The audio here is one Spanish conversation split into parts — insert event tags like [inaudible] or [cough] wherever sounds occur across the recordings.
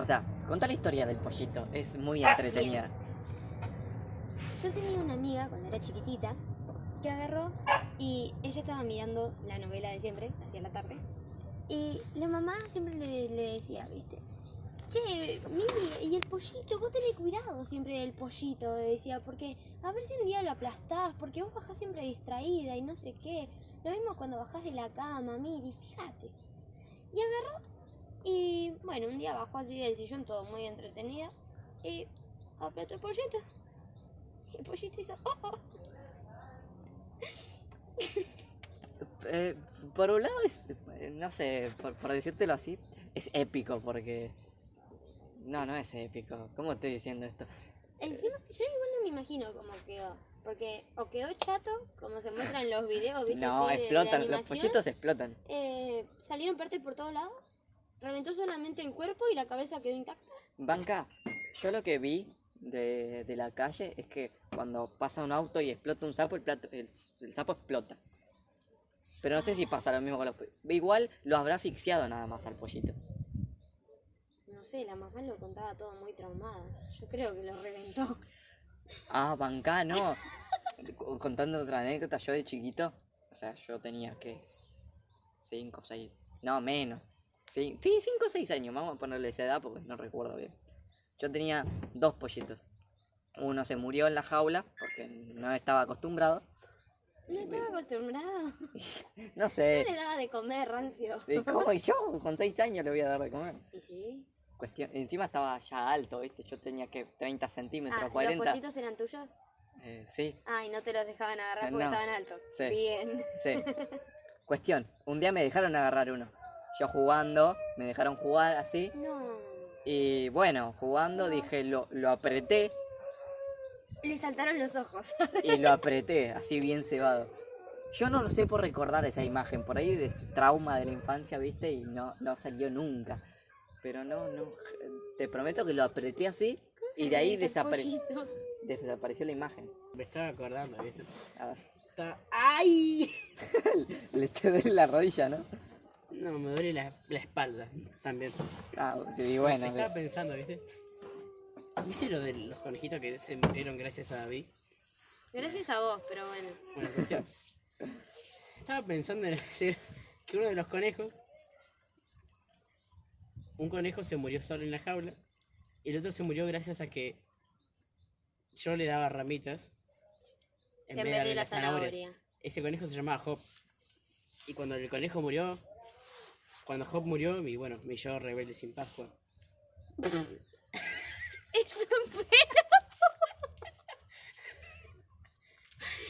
O sea, contá la historia del pollito. Es muy entretenida. Yo tenía una amiga cuando era chiquitita que agarró y ella estaba mirando la novela de siempre, hacia la tarde. Y la mamá siempre le, le decía, ¿viste? Che, Mili, y el pollito, vos tenés cuidado siempre del pollito, le decía, porque a ver si un día lo aplastás, porque vos bajás siempre distraída y no sé qué. Lo mismo cuando bajás de la cama, Mili, fíjate. Y agarró y bueno, un día bajó así del sillón, todo muy entretenida, y apretó el pollito. Y el pollito hizo, "Oh, oh". [laughs] Eh, por un lado es, no sé, por, por decírtelo así, es épico porque... No, no es épico. ¿Cómo estoy diciendo esto? Encima, yo igual no me imagino cómo quedó. Porque o quedó chato, como se muestra en los videos, ¿viste? No, así de- de explotan, los pollitos explotan. Eh, salieron partes por todos lados. Reventó solamente el cuerpo y la cabeza quedó intacta. Banca, yo lo que vi de, de la calle es que cuando pasa un auto y explota un sapo, el, plato, el, sapo explota. Pero no sé si pasa lo mismo con los pollitos. Igual lo habrá asfixiado nada más al pollito. No sé, la mamá lo contaba todo muy traumada. Yo creo que lo reventó. Ah, banca, no. Co- Contando otra anécdota, yo de chiquito, o sea, yo tenía que 5 o 6, no menos. Sí, sí, 5 o 6 años, vamos a ponerle esa edad porque no recuerdo bien. Yo tenía dos pollitos. Uno se murió en la jaula porque no estaba acostumbrado. No estaba acostumbrado. [laughs] No sé, No le daba de comer rancio. ¿y ¿cómo yo con 6 años le voy a dar de comer? Y sí. Cuestión, encima estaba ya alto, ¿viste? Yo tenía que 30 centímetros, Ah, ¿los 40. pollitos eran tuyos? Eh, sí, Ah, y no te los dejaban agarrar porque no. estaban altos. Sí. Bien. Sí. [laughs] Cuestión, un día me dejaron agarrar uno. Yo jugando, me dejaron jugar así. No. Y bueno, jugando dije, lo, lo apreté Le saltaron los ojos. y lo apreté, así bien cebado. Yo no lo sé por recordar esa imagen, por ahí de su trauma de la infancia, viste, y no, no salió nunca. Pero no, no, te prometo que lo apreté así y de ahí desapare- desapareció la imagen. Me estaba acordando, ¿viste? A ver. ¡Ay! [laughs] le te doy la rodilla, ¿no? No, me duele la, la espalda también. Ah, y bueno, Estaba pensando, ¿viste? ¿Viste lo de los conejitos que se murieron gracias a David? Gracias a vos, pero bueno. Bueno, cuestión. Estaba pensando en hacer que uno de los conejos. Un conejo se murió solo en la jaula. Y el otro se murió gracias a que yo le daba ramitas. En vez de la zanahoria. Ese conejo se llamaba Hop. Y cuando el conejo murió. Cuando Hop murió, y bueno, me llevó rebelde sin Pascua. Es un pelo.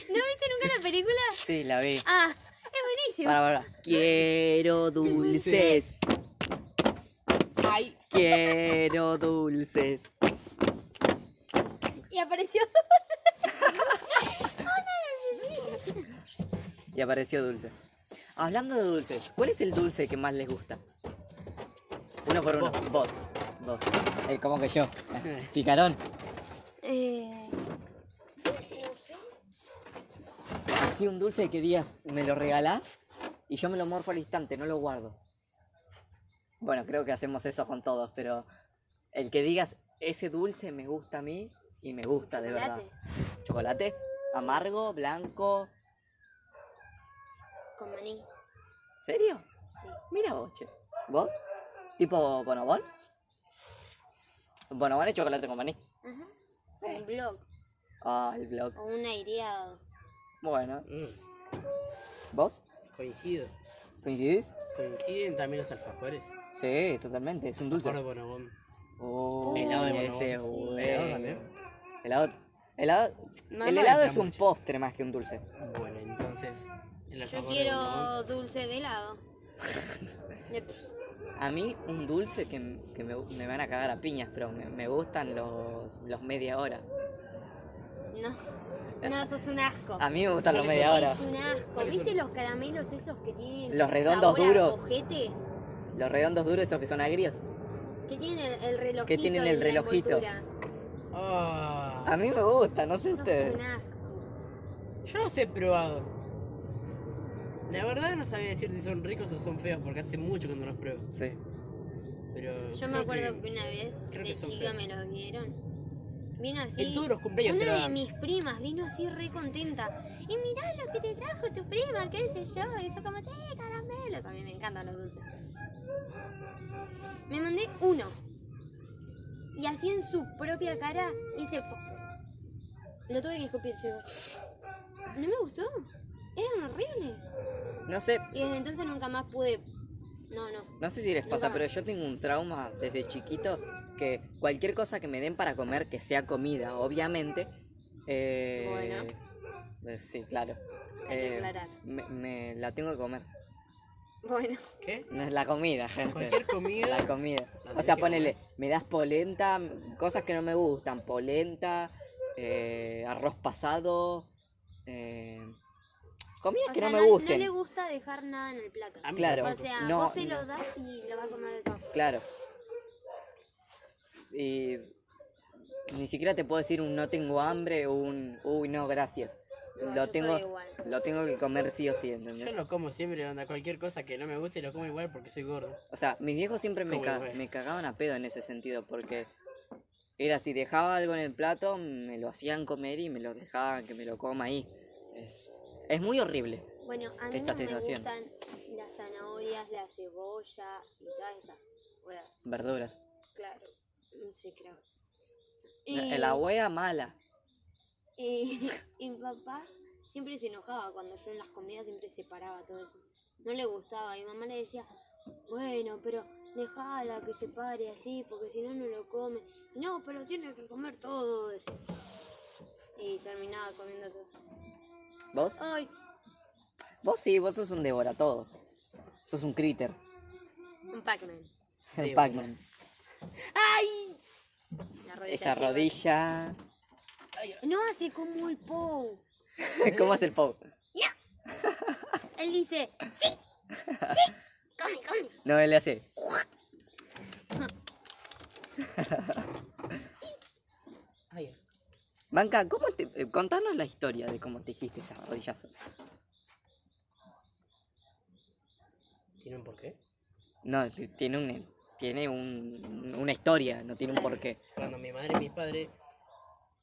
¿No viste nunca la película? sí, la vi. Ah, es buenísimo. Para, para. Quiero dulces. ¡Ay! Quiero dulces. Y apareció. Y apareció dulce. Hablando de dulces, ¿cuál es el dulce que más les gusta? Uno por uno. Vos. Vos. Eh, ¿Cómo que yo? Picarón. Eh, Así un dulce que digas, ¿me lo regalás? Y yo me lo morfo al instante, no lo guardo. Bueno, creo que hacemos eso con todos, pero el que digas, ese dulce me gusta a mí y me gusta de verdad. ¿Chocolate? ¿Amargo? ¿Blanco? Con maní. ¿Serio? Sí. Mira vos, che. ¿Vos? ¿Tipo bonobón? Bonobón es chocolate con maní. Ajá. Un blog Ah, el blog. o un aireado. Bueno, Mm, ¿vos? coincido. ¿Coincidís? Coinciden también los alfajores. Sí, totalmente, es un dulce. Alfajor de bonobón. Oh, Helado de ese bonobón. bueno. Helado también. Helado. helado- No, el no helado es un mucho. postre más que un dulce. Bueno, entonces. El Yo de quiero dulce de helado. [laughs] A mí, un dulce que, que me, me van a cagar a piñas, pero me, me gustan los, los media hora. No. No, sos un asco. A mí me gustan los ¿Cuáles media hora. Es un asco. ¿Cuáles ¿Viste los caramelos esos que tienen Los redondos sabor a duros. cojete? Los redondos duros, esos que son agrios. Que tienen el, el relojito. Que tienen el relojito. Ah, A mí me gusta, no sé Sos ustedes. un asco. yo los he probado. La verdad no sabía decir si son ricos o son feos porque hace mucho que no los pruebo. Sí. Pero Yo me creo acuerdo que, una vez creo de son chica feos. me lo dieron. Vino así. En todos los cumpleaños te lo Una de dan. mis primas vino así re contenta. Y mirá lo que te trajo tu prima, qué sé yo. Y fue como, sí, caramelos. A mí me encantan los dulces. Me mandé uno. Y así en su propia cara hice. Lo tuve que escupir, yo. No me gustó. Eran horribles. No sé, Y desde entonces nunca más pude. No, no. no sé si les Nunca pasa, más. pero yo tengo un trauma desde chiquito que cualquier cosa que me den para comer, que sea comida, obviamente. eh, Bueno. eh, sí, claro. Hay que eh, aclarar. me, me la tengo que comer. Bueno. ¿Qué? No es la comida, gente. Cualquier comida. La comida. La O sea, ponele, me das polenta, cosas que no me gustan. Polenta, eh, arroz pasado, eh, comidas O que sea, no me gusten. No le gusta dejar nada en el plato. A mí Claro. O sea, No, vos se lo das y lo va a comer de todo. Claro. Y ni siquiera te puedo decir un no tengo hambre o un uy no gracias. No, lo tengo lo tengo que comer sí o sí, ¿entendés? Yo lo como siempre, onda, cualquier cosa que no me guste lo como igual porque soy gordo. O sea, mis viejos siempre me, ca- me cagaban a pedo en ese sentido porque era si dejaba algo en el plato, me lo hacían comer y me lo dejaban que me lo coma ahí. Es, es muy horrible. Bueno, a mí Esta no sensación. me gustan las zanahorias, la cebolla y todas esas huevas. Verduras. Claro. No sé, creo. La, la hueá mala. Y, y mi papá siempre se enojaba cuando yo en las comidas siempre separaba todo eso. No le gustaba. Y mamá le decía, bueno, pero déjala que se pare así, porque si no, no lo come. No, pero tiene que comer todo. decía. Y terminaba comiendo todo. ¿Vos? Ay, Vos sí, vos sos un devora todo. Sos un critter. un Pac-Man. [laughs] El Sí, Pac-Man. Rodilla Esa rodilla. No hace como el Pou. [laughs] ¿Cómo es el Pau? Él dice, sí, sí, come, come. No, él le hace. [laughs] Banca, ¿cómo te, eh, contanos la historia de cómo te hiciste esa rodillazo. ¿Tiene un porqué? No, t- tiene un, tiene un, una historia, no tiene un porqué. Cuando mi madre y mi padre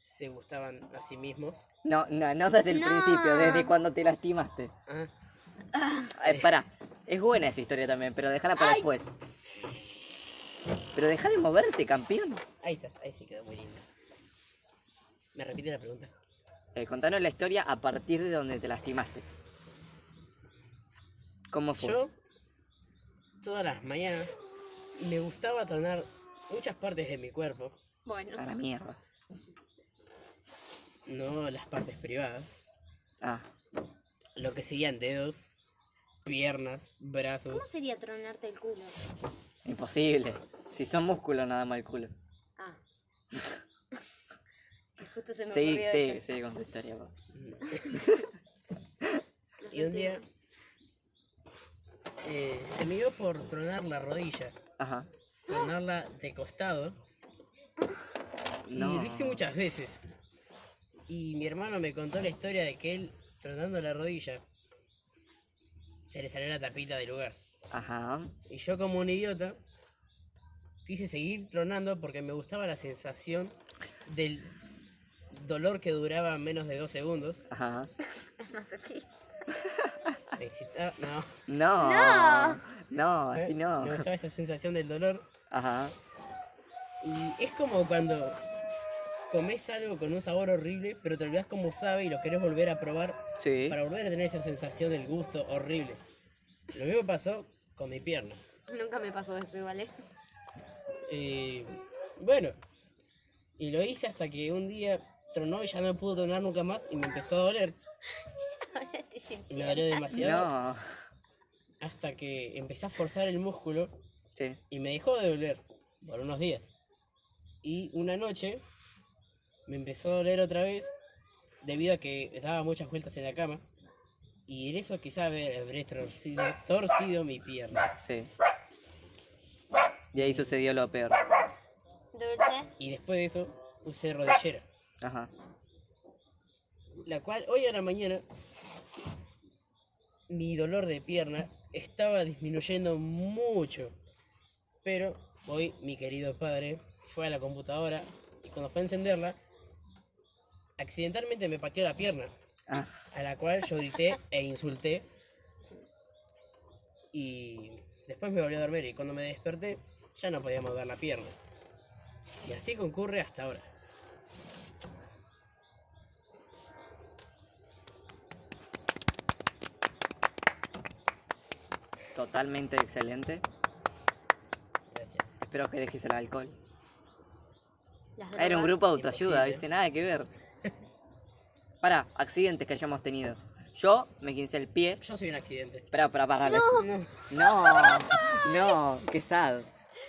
se gustaban a sí mismos. No, no, no desde el No. principio, desde cuando te lastimaste. Ah, Eh, pará, es buena esa historia también, pero déjala para después. Pero deja de moverte, campeón. ahí está, ahí sí quedó muy lindo. ¿Me repite la pregunta? Eh, contanos la historia a partir de donde te lastimaste. ¿Cómo fue? Yo, todas las mañanas, me gustaba tronar muchas partes de mi cuerpo, Bueno, A la mierda. no las partes privadas, Ah, lo que serían dedos, piernas, brazos. ¿cómo sería tronarte el culo? imposible. Si son músculos, nada más el culo. Ah. [laughs] Que Justo se me Sí, ocurrió sí, eso. sí, con tu historia. Y un día eh, se me dio por tronar la rodilla, Ajá. tronarla de costado. Y No. lo hice muchas veces. Y mi hermano me contó la historia de que él, tronando la rodilla, se le salió la tapita del lugar. Ajá. Y yo como un idiota, quise seguir tronando porque me gustaba la sensación del dolor que duraba menos de dos segundos. Ajá. [laughs] Es masoquista. Me excitaba, no. No. No. No, así no. Me gustaba esa sensación del dolor. Ajá. Y es como cuando comes algo con un sabor horrible, pero te olvidas cómo sabe y lo querés volver a probar Sí. para volver a tener esa sensación del gusto horrible. Lo mismo pasó con mi pierna. Nunca me pasó eso igual, ¿eh? Eh, bueno, y lo hice hasta que un día tronó y ya no pudo tronar nunca más y me empezó a doler. [laughs] Ahora estoy sin Y me dolió demasiado No. hasta que empecé a forzar el músculo Sí. y me dejó de doler por unos días. Y una noche me empezó a doler otra vez debido a que daba muchas vueltas en la cama. Y en eso quizá habré torcido, torcido mi pierna. Sí. Y ahí sucedió lo peor. Dulce. Y después de eso usé rodillera. Ajá. La cual hoy a la mañana mi dolor de pierna estaba disminuyendo mucho. Pero Hoy mi querido padre fue a la computadora y cuando fue a encenderla, accidentalmente me pateó la pierna, Ah, a la cual yo grité e insulté. Y después me volví a dormir y cuando me desperté ya no podía mover la pierna. Y así concurre hasta ahora. Totalmente excelente. Gracias. Espero que dejes el alcohol. Era un grupo de autoayuda, imposible. ¿viste? Nada que ver. [laughs] Para, accidentes que hayamos tenido. Yo me quince el pie. Yo soy un accidente. Espera, para pararles. No. No, no, qué sad.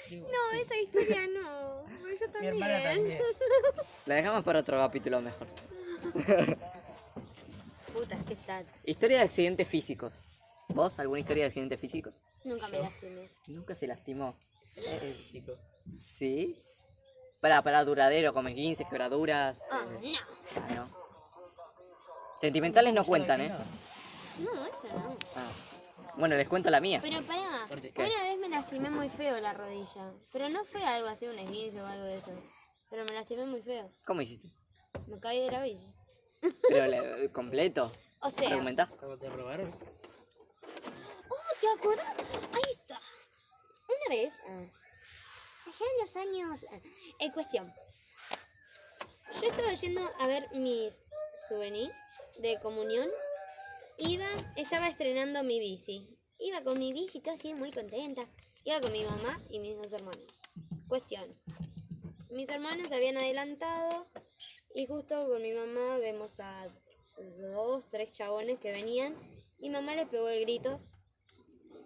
No, esa historia no. Yo [laughs] Mi también. hermana también. [laughs] La dejamos para otro capítulo mejor. Puta, qué sad. Historia de accidentes físicos. ¿Vos alguna historia de accidentes físicos? Nunca me lastimé. Nunca se lastimó. Físico. ¿Sí? Para, para duradero, como 15 quebraduras. Ah, eh, no. ah, no. Sentimentales no cuentan, ¿eh? No, eso no. Ah. Bueno, les cuento la mía. Pero pará, una vez me lastimé muy feo la rodilla. Pero no fue algo así, un esguince o algo de eso. Pero me lastimé muy feo. ¿Cómo hiciste? Me caí de la bici. Pero le- [laughs] completo. O sea. ¿Cómo te robaron? ¿Te acordás? Ahí está. Una vez, ah, allá en los años. ah, en cuestión. Yo estaba yendo a ver mis souvenirs de comunión. Iba, estaba estrenando mi bici. Iba con mi bici, todo así, muy contenta. Iba con mi mamá y mis dos hermanos. Cuestión. Mis hermanos se habían adelantado y justo con mi mamá vemos a dos, tres chabones que venían y mamá les pegó el grito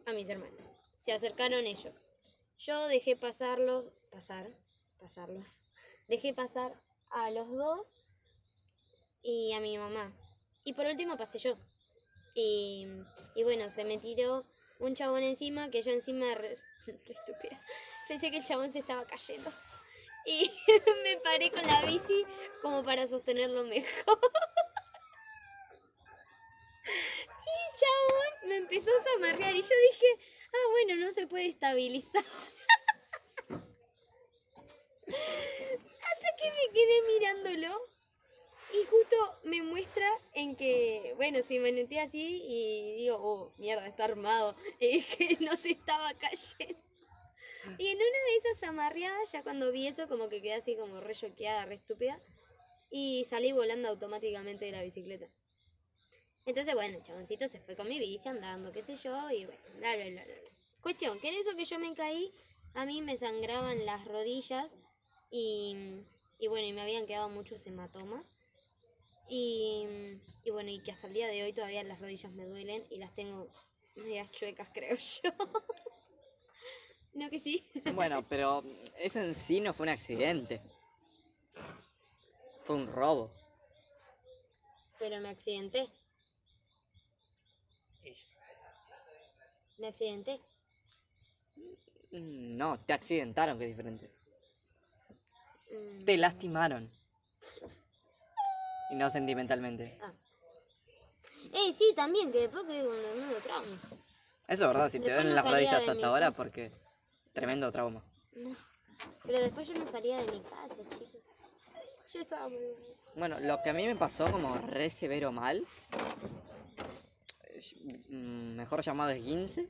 a mis hermanos. Se acercaron ellos. Yo dejé pasarlos, pasar, pasarlos. [laughs] Dejé pasar a los dos y a mi mamá. Y por último pasé yo. Y, y bueno, se me tiró un chabón encima que yo encima re, [laughs] estúpida. Pensé que el chabón se estaba cayendo. Y [laughs] me paré con la bici como para sostenerlo mejor. Chabón me empezó a zamarrear y yo dije, ah, bueno, no se puede estabilizar. [laughs] Hasta que me quedé mirándolo y justo me muestra en que, bueno, si me noté así y digo, oh, mierda, está armado, [laughs] y que no se estaba cayendo. Y en una de esas amarreadas, ya cuando vi eso, como que quedé así como re choqueada, re estúpida, y salí volando automáticamente de la bicicleta. Entonces, bueno, el chaboncito se fue con mi bici andando, qué sé yo, y bueno, bla, bla, bla, bla. Cuestión, que en eso que yo me caí, a mí me sangraban las rodillas y, y bueno, y me habían quedado muchos hematomas. Y, y bueno, y que hasta el día de hoy todavía las rodillas me duelen y las tengo medias chuecas, [laughs] creo yo. ¿No que sí? Bueno, pero eso en sí no fue un accidente. Fue un robo. Pero me accidenté. Me accidenté. Mm, No, te accidentaron, que es diferente. Mm, Te lastimaron. Y no sentimentalmente. ah. Eh, sí, también, que después con el nuevo trauma. Eso es verdad, si te duelen no las rodillas hasta ahora, casa. porque tremendo trauma. Pero después yo no salía de mi casa, chicos. Yo estaba muy buena. Bueno, lo que a mí me pasó como re severo mal, mejor llamado esguince,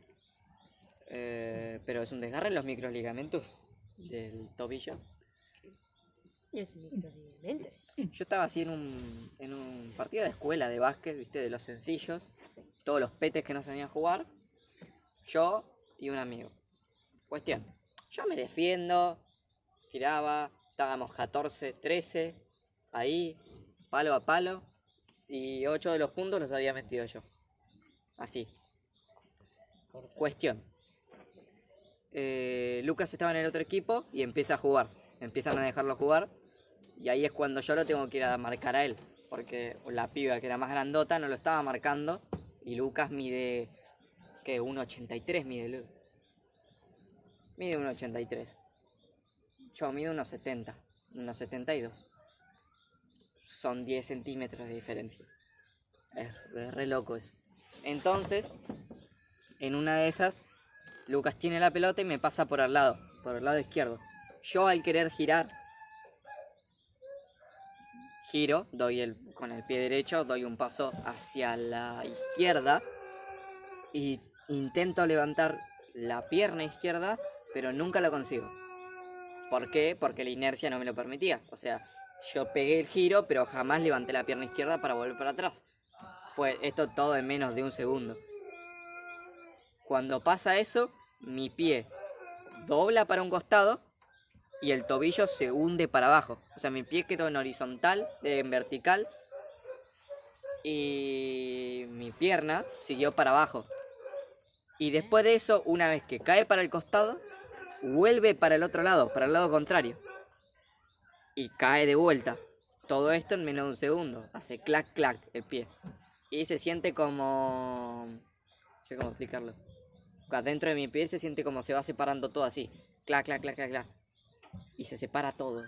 eh, pero es un desgarre en los microligamentos del tobillo. Microligamentos. Yo estaba así en un, en un partido de escuela de básquet, viste, de los sencillos, todos los petes que no sabían jugar, yo y un amigo. Cuestión, yo me defiendo, tiraba, estábamos 14, 13, ahí, palo a palo, y 8 de los puntos los había metido yo. Así. Cuestión. Eh, Lucas estaba en el otro equipo y empieza a jugar. Empiezan a dejarlo jugar. Y ahí es cuando yo lo tengo que ir a marcar a él. Porque la piba que era más grandota no lo estaba marcando. Y Lucas mide. ¿Qué? 1,83 mide Mide 1,83. Yo mido 1,70. 1,72. Son 10 centímetros de diferencia. Es re- re loco eso. Entonces, en una de esas, Lucas tiene la pelota y me pasa por al lado. por el lado izquierdo. Yo al querer girar, giro, doy el, con el pie derecho, doy un paso hacia la izquierda y intento levantar la pierna izquierda, pero nunca lo consigo. ¿Por qué? Porque la inercia no me lo permitía. O sea, yo pegué el giro, pero jamás levanté la pierna izquierda para volver para atrás. Fue esto todo en menos de un segundo. Cuando pasa eso, mi pie dobla para un costado y el tobillo se hunde para abajo. O sea, mi pie quedó en horizontal, en vertical y mi pierna siguió para abajo. Y después de eso, una vez que cae para el costado, vuelve para el otro lado, para el lado contrario. Y cae de vuelta. Todo esto en menos de un segundo. Hace clac, clac el pie. Y se siente como... No sé cómo explicarlo. Dentro de mi pie se siente como se va separando todo así. Clac, clac, clac, clac, clac. Y se separa todo.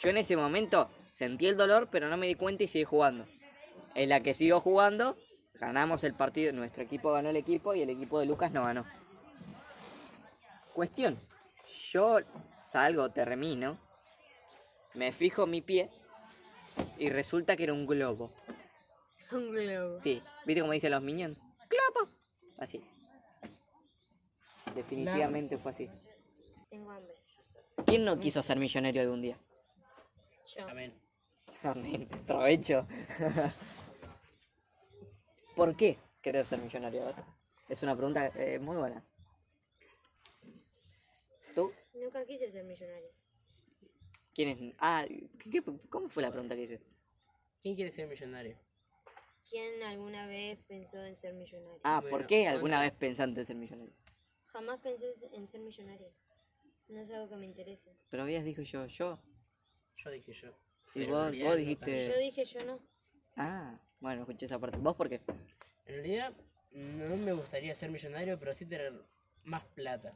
Yo en ese momento sentí el dolor, pero no me di cuenta y seguí jugando. En la que sigo jugando, ganamos el partido. Nuestro equipo ganó el equipo y el equipo de Lucas no ganó. Cuestión. Yo salgo, termino. Me fijo mi pie. Y resulta que era un globo. [laughs] Un globo. Sí, ¿viste cómo dicen los minions? ¡Globo! Así. Definitivamente fue así. Tengo hambre. ¿Quién no quiso ser millonario algún día? Yo. Amén. Amén. Provecho. [laughs] ¿Por qué querer ser millonario? A ver. Es una pregunta eh, muy buena. ¿Tú? Nunca quise ser millonario. ¿Quién es? Ah, ¿qué- qué- cómo fue la pregunta que hice? ¿Quién quiere ser millonario? ¿Quién alguna vez pensó en ser millonario? Ah, ¿por Bueno, qué alguna vez pensaste en ser millonario? Jamás pensé en ser millonario. No es algo que me interese. Pero habías dicho yo, yo. Yo dije yo. Y Pero vos, vos no dijiste... Yo dije yo no. Ah, bueno, escuché esa parte. ¿Vos por qué? En realidad, no me gustaría ser millonario, pero sí tener más plata.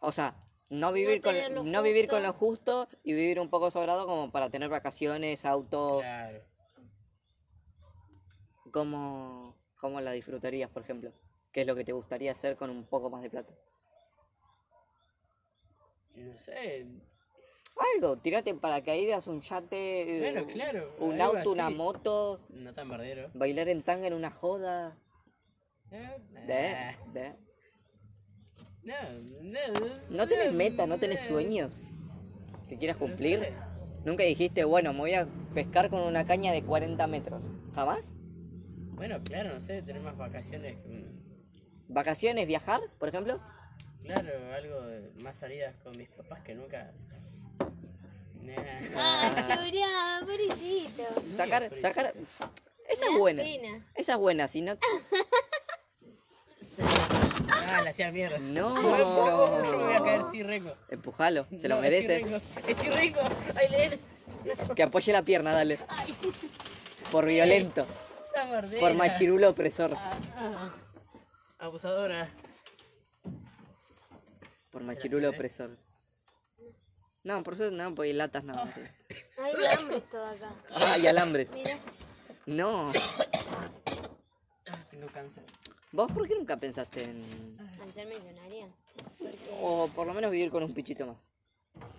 O sea, no vivir, con, lo no vivir con justo. lo justo y vivir un poco sobrado como para tener vacaciones, auto. Claro. ¿Cómo, ¿Cómo la disfrutarías, por ejemplo? ¿Qué es lo que te gustaría hacer con un poco más de plata? No sé. Algo, tirate en paracaídas, un yate, Bueno, eh, claro, un auto, una moto, No tan bardero. bailar en tanga en una joda. Eh, De, ah, de. No, no, ¿No tenés meta, no tenés sueños que quieras No cumplir? sé. Nunca dijiste, bueno, me voy a pescar con una caña de 40 metros. ¿Jamás? Bueno, claro, no sé, tener más vacaciones. ¿Vacaciones, viajar, por ejemplo? Claro, algo de más salidas con mis papás que nunca. Nah. [laughs] Ah, llorá, pobrecito. Sacar, sacar. Esa es buena. pena. Esa es buena, si no. [laughs] Ah, la hacía mierda. No. Yo me voy a caer, estoy rico. Empujalo, se lo No, merece. Estoy rico, estoy rico. Ay, leer. Que apoye la pierna, dale. Por violento. Esa. Por machirulo opresor. Ah, ah. Abusadora. Por machirulo opresor. No, por eso no, porque hay latas no. Hay hambre todo acá. Hay alambres. Mira, No. Ah, tengo cáncer. ¿Vos por qué nunca pensaste en. al ser millonaria. Porque O por lo menos vivir con un pichito más?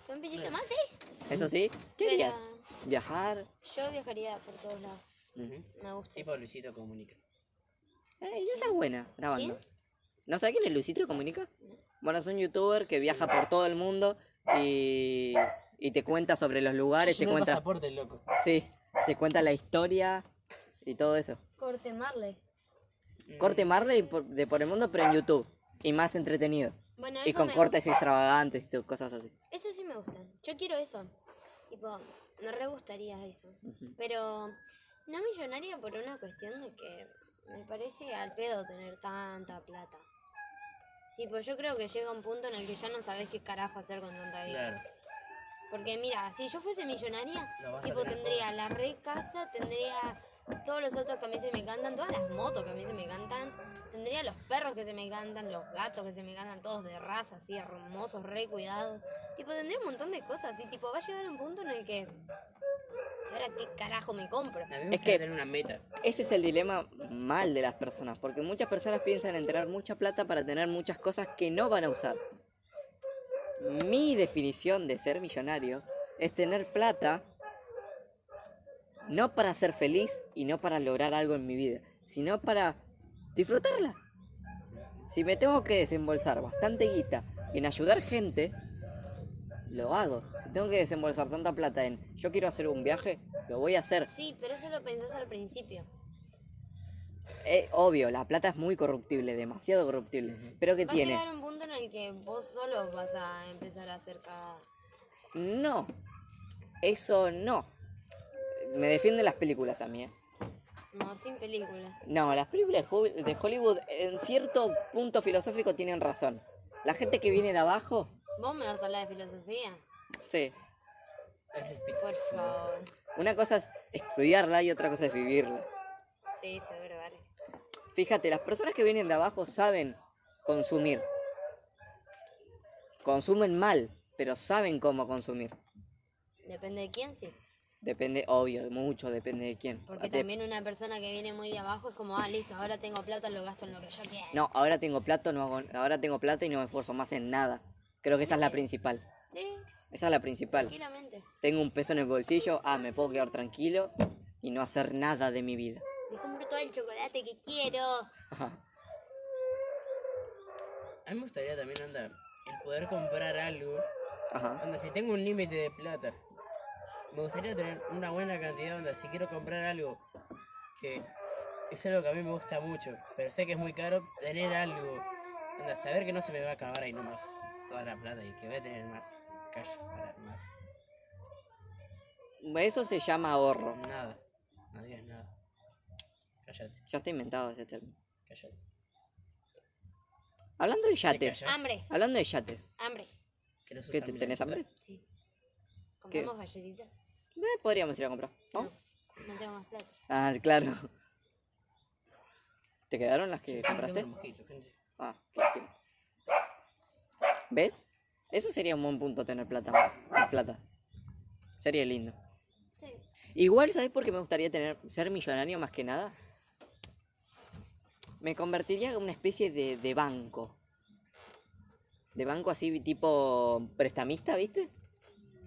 un pichito más, ¿eh? Eso sí. ¿Qué Pero- harías? ¿Viajar? Yo viajaría por todos lados. Me gusta. Tipo eso. Luisito comunica. Eh, esa es buena, grabando. ¿Quién? ¿No sabes quién es Luisito Comunica? Bueno, es un youtuber que viaja por todo el mundo y, y te cuenta sobre los lugares, te cuenta. pasaporte, loco. Sí, te cuenta la historia y todo eso. Corte Marley. Corte Marley por- de por el mundo, pero en YouTube. Y más entretenido. Bueno, Y con cortes extravagantes y cosas así. Eso sí me gusta. Yo quiero eso. Tipo, me re gustaría eso. Pero no millonaria por una cuestión de que me parece al pedo tener tanta plata. Tipo, yo creo que llega un punto en el que ya no sabes qué carajo hacer con tanta guita. Claro. Porque mira, si yo fuese millonaria, tipo tendría la re casa, tendría todos los autos que a mí se me encantan, todas las motos que a mí se me encantan, tendría los perros que se me encantan, los gatos que se me encantan, todos de raza, así hermosos, re cuidados. Tipo, tendría un montón de cosas y tipo va a llegar un punto en el que ahora qué carajo me compro. A mí me Es que- tener una meta. Ese es el dilema mal de las personas, porque muchas personas piensan en tener mucha plata para tener muchas cosas que no van a usar. mi definición de ser millonario es tener plata no para ser feliz y no para lograr algo en mi vida, sino para disfrutarla. Si me tengo que desembolsar bastante guita en ayudar gente, lo hago. Si tengo que desembolsar tanta plata en yo quiero hacer un viaje, lo voy a hacer. Sí, pero eso lo pensás al principio. Eh, obvio, la plata es muy corruptible, demasiado corruptible. Pero ¿qué Va tiene? a llegar un punto en el que vos solo vas a empezar a hacer cagada. No, eso no. Me defienden las películas a mí. ¿eh? No, sin películas. No, las películas de Hollywood en cierto punto filosófico tienen razón. La gente que viene de abajo, ¿Vos me vas a hablar de filosofía? sí. Por favor. Una cosa es estudiarla y otra cosa es vivirla. Sí, seguro, dale. Fíjate, las personas que vienen de abajo saben consumir. Consumen mal, pero saben cómo consumir. Depende de quién, sí. Depende, obvio, mucho depende de quién. Porque Dep- también una persona que viene muy de abajo es como, ah, listo, ahora tengo plata, lo gasto en lo que yo quiera. No, ahora tengo plata, no hago, ahora tengo plata y no me esfuerzo más en nada. Creo que esa es la principal. Sí, Esa es la principal. tranquilamente. Tengo un peso en el bolsillo, ah, me puedo quedar tranquilo y no hacer nada de mi vida. Me compro todo el chocolate que quiero. A mí me gustaría también, anda, el poder comprar algo. Ajá. Onda, si tengo un límite de plata, me gustaría tener una buena cantidad, onda, si quiero comprar algo que es algo que a mí me gusta mucho, pero sé que es muy caro, tener algo, onda, saber que no se me va a acabar ahí nomás toda la plata y que voy a tener más cash para más. Eso se llama ahorro. Nada, no digas nada. Cállate, Ya está inventado ese término. cállate. Hablando de yates. Hambre, Hablando de yates. hambre. ¿Que no ¿Qué, te-? ¿Tenés hambre? Sí. ¿Compramos galletitas? Eh, podríamos ir a comprar. ¿Vamos? No tengo más plata. Ah, claro. ¿Te quedaron las que compraste? Ah, qué lástima. ¿Ves? Eso sería un buen punto tener plata más. Plata. Sería lindo. Sí. Igual, ¿sabes por qué me gustaría tener ser millonario más que nada? Me convertiría en una especie de, de banco. De banco así tipo prestamista, ¿viste?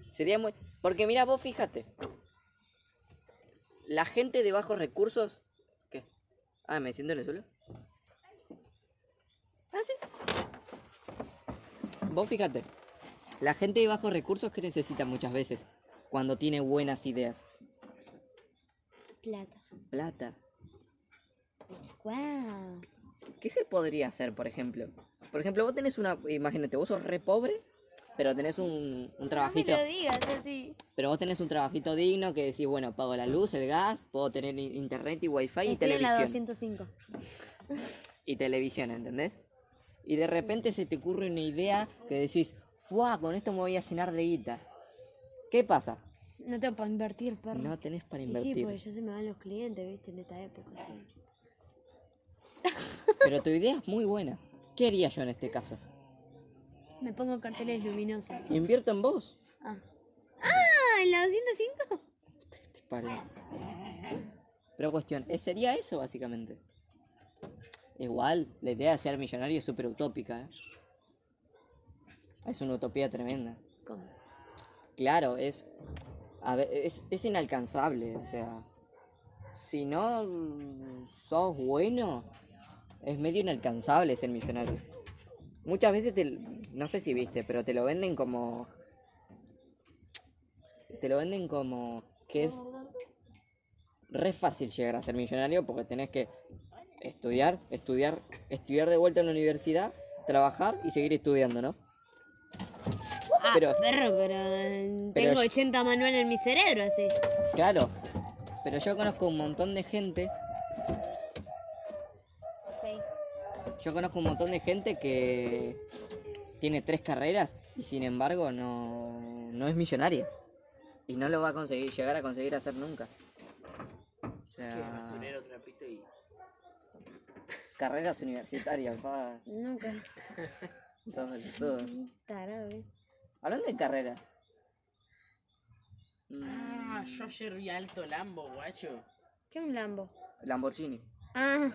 Sería muy... Porque mira, vos fíjate. La gente de bajos recursos... ¿Qué? Ah, ¿me siento en el suelo? Ah, sí. Vos fíjate. La gente de bajos recursos que necesita muchas veces cuando tiene buenas ideas. Plata. Plata. Wow. ¿Qué se podría hacer, por ejemplo? Por ejemplo, vos tenés una... Imagínate, vos sos re pobre, pero tenés un, un trabajito... digas así. Pero vos tenés un trabajito digno que decís, bueno, pago la luz, el gas, puedo tener internet y wifi y Estoy en la televisión. 205. Y televisión, ¿entendés? Y de repente se te ocurre una idea que decís, ¡fuah! Con esto me voy a llenar de guita. ¿Qué pasa? No tengo para invertir, perro. No tenés para y sí, invertir. porque ya se me van los clientes, viste, en esta época. [laughs] Pero tu idea es muy buena. ¿Qué haría yo en este caso? Me pongo carteles luminosos. Invierto en vos. Ah. ¡Ah! ¿En la 205? Te. Pero cuestión, ¿eh, ¿sería eso básicamente? Igual, la idea de ser millonario es súper utópica, ¿eh? Es una utopía tremenda. ¿Cómo? Claro, es, a ver, es, es inalcanzable, o sea, si no sos bueno, es medio inalcanzable ser millonario. Muchas veces te, no sé si viste, pero te lo venden como, te lo venden como que es re fácil llegar a ser millonario porque tenés que estudiar, estudiar, estudiar de vuelta en la universidad, trabajar y seguir estudiando, ¿no? Ah, Pero- perro, pero, eh, Pero tengo es- 80 manuales en mi cerebro, así. Claro, pero yo conozco un montón de gente, Sí. yo conozco un montón de gente que tiene tres carreras y sin embargo no, no es millonaria. Y no lo va a conseguir, llegar a conseguir hacer nunca. O Que sea, basurero, trapito y... carreras universitarias, pa, Nunca. [laughs] de todo. Tarado, ¿eh? Hablando de carreras. mm, Ah, yo ayer vi alto Lambo, guacho. ¿Qué es un Lambo? Lamborghini. Ah,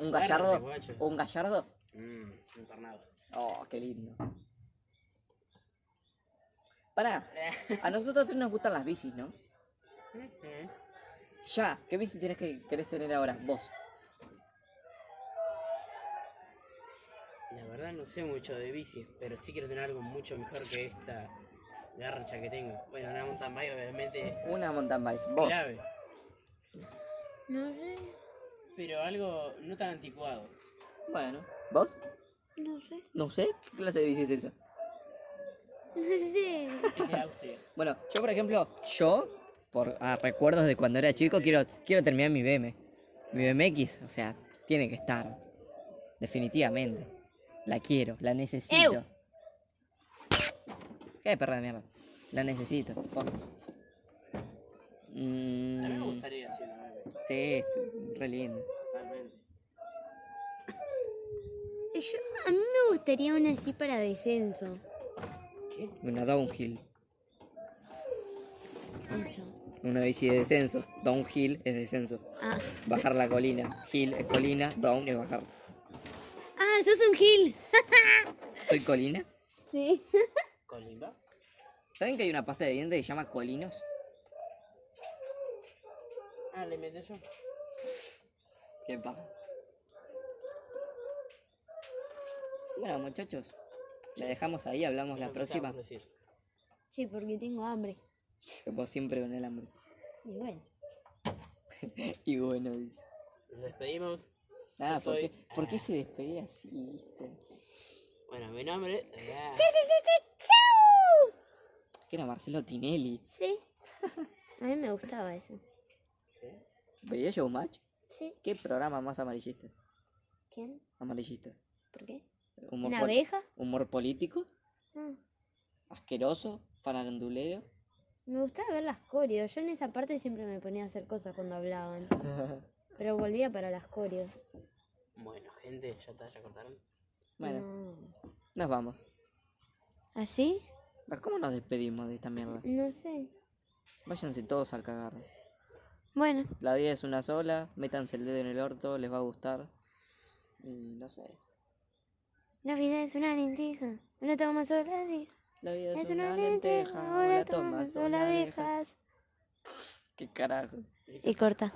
¿Un gallardo? guacho. ¿Un gallardo? Mmm, un tornado. Oh, qué lindo. Pará, [laughs] a nosotros tres nos gustan las bicis, ¿no? Ya, ¿qué bici tienes que querés tener ahora? Vos. La verdad no sé mucho de bici, pero sí quiero tener algo mucho mejor que esta garcha que tengo. Bueno, una mountain bike obviamente Una mountain bike. Vos. clave, No sé, pero algo no tan anticuado. Bueno. ¿Vos? no sé, No sé. ¿Qué clase de bici es esa? no sé. Es de Austria. Bueno, yo por ejemplo, yo, por ah, recuerdos de cuando era chico, quiero, quiero terminar mi BM. Mi BMX, o sea, tiene que estar. Definitivamente. La quiero, la necesito. Ew. ¿Qué perra de mierda? La necesito. posta. A mí me Mm, gustaría hacer una bebé, sí, est- re lindo. totalmente. Yo, a mí me gustaría una así para descenso. ¿Qué? Una downhill. Eso. Una bici de descenso. Downhill es descenso. Ah, Bajar la colina. Hill es colina, down es bajar. Sos un gil. [laughs] ¿Soy colina? Sí. ¿Colimba? ¿Saben que hay una pasta de dientes que se llama colinos? Ah, le meto yo. ¿Qué pasa? Bueno, muchachos, la dejamos ahí, hablamos la próxima. Sí, porque tengo hambre. Vos siempre con el hambre. Y bueno. [laughs] Y bueno, dice. Nos despedimos. Nada, Yo ¿por soy- qué, por qué se despedía así, viste? Bueno, mi nombre. Ah, ¡Chau! Que era Marcelo Tinelli. Sí. A mí me gustaba eso. ¿Veía Showmatch? Sí. ¿Qué programa más amarillista? ¿Quién? Amarillista. ¿Por qué? Humor ¿Una abeja? Humor político, Ah, asqueroso, farandulero. me gustaba ver las coreos. Yo en esa parte siempre me ponía a hacer cosas cuando hablaban. [laughs] Pero volvía para las coreos. Bueno, gente, ya está, ya cortaron. bueno, No. nos vamos. ¿Así? Pero ¿Cómo nos despedimos de esta mierda? No sé. Váyanse todos al cagar. Bueno, La vida es una sola, métanse el dedo en el orto, les va a gustar. Y no sé. la vida es una lenteja. Una toma sola de... La vida es, Es una, una lenteja, lenteja, ahora ahora tomas tomas o o la la dejas. dejas. ¿Qué carajo? Y corta.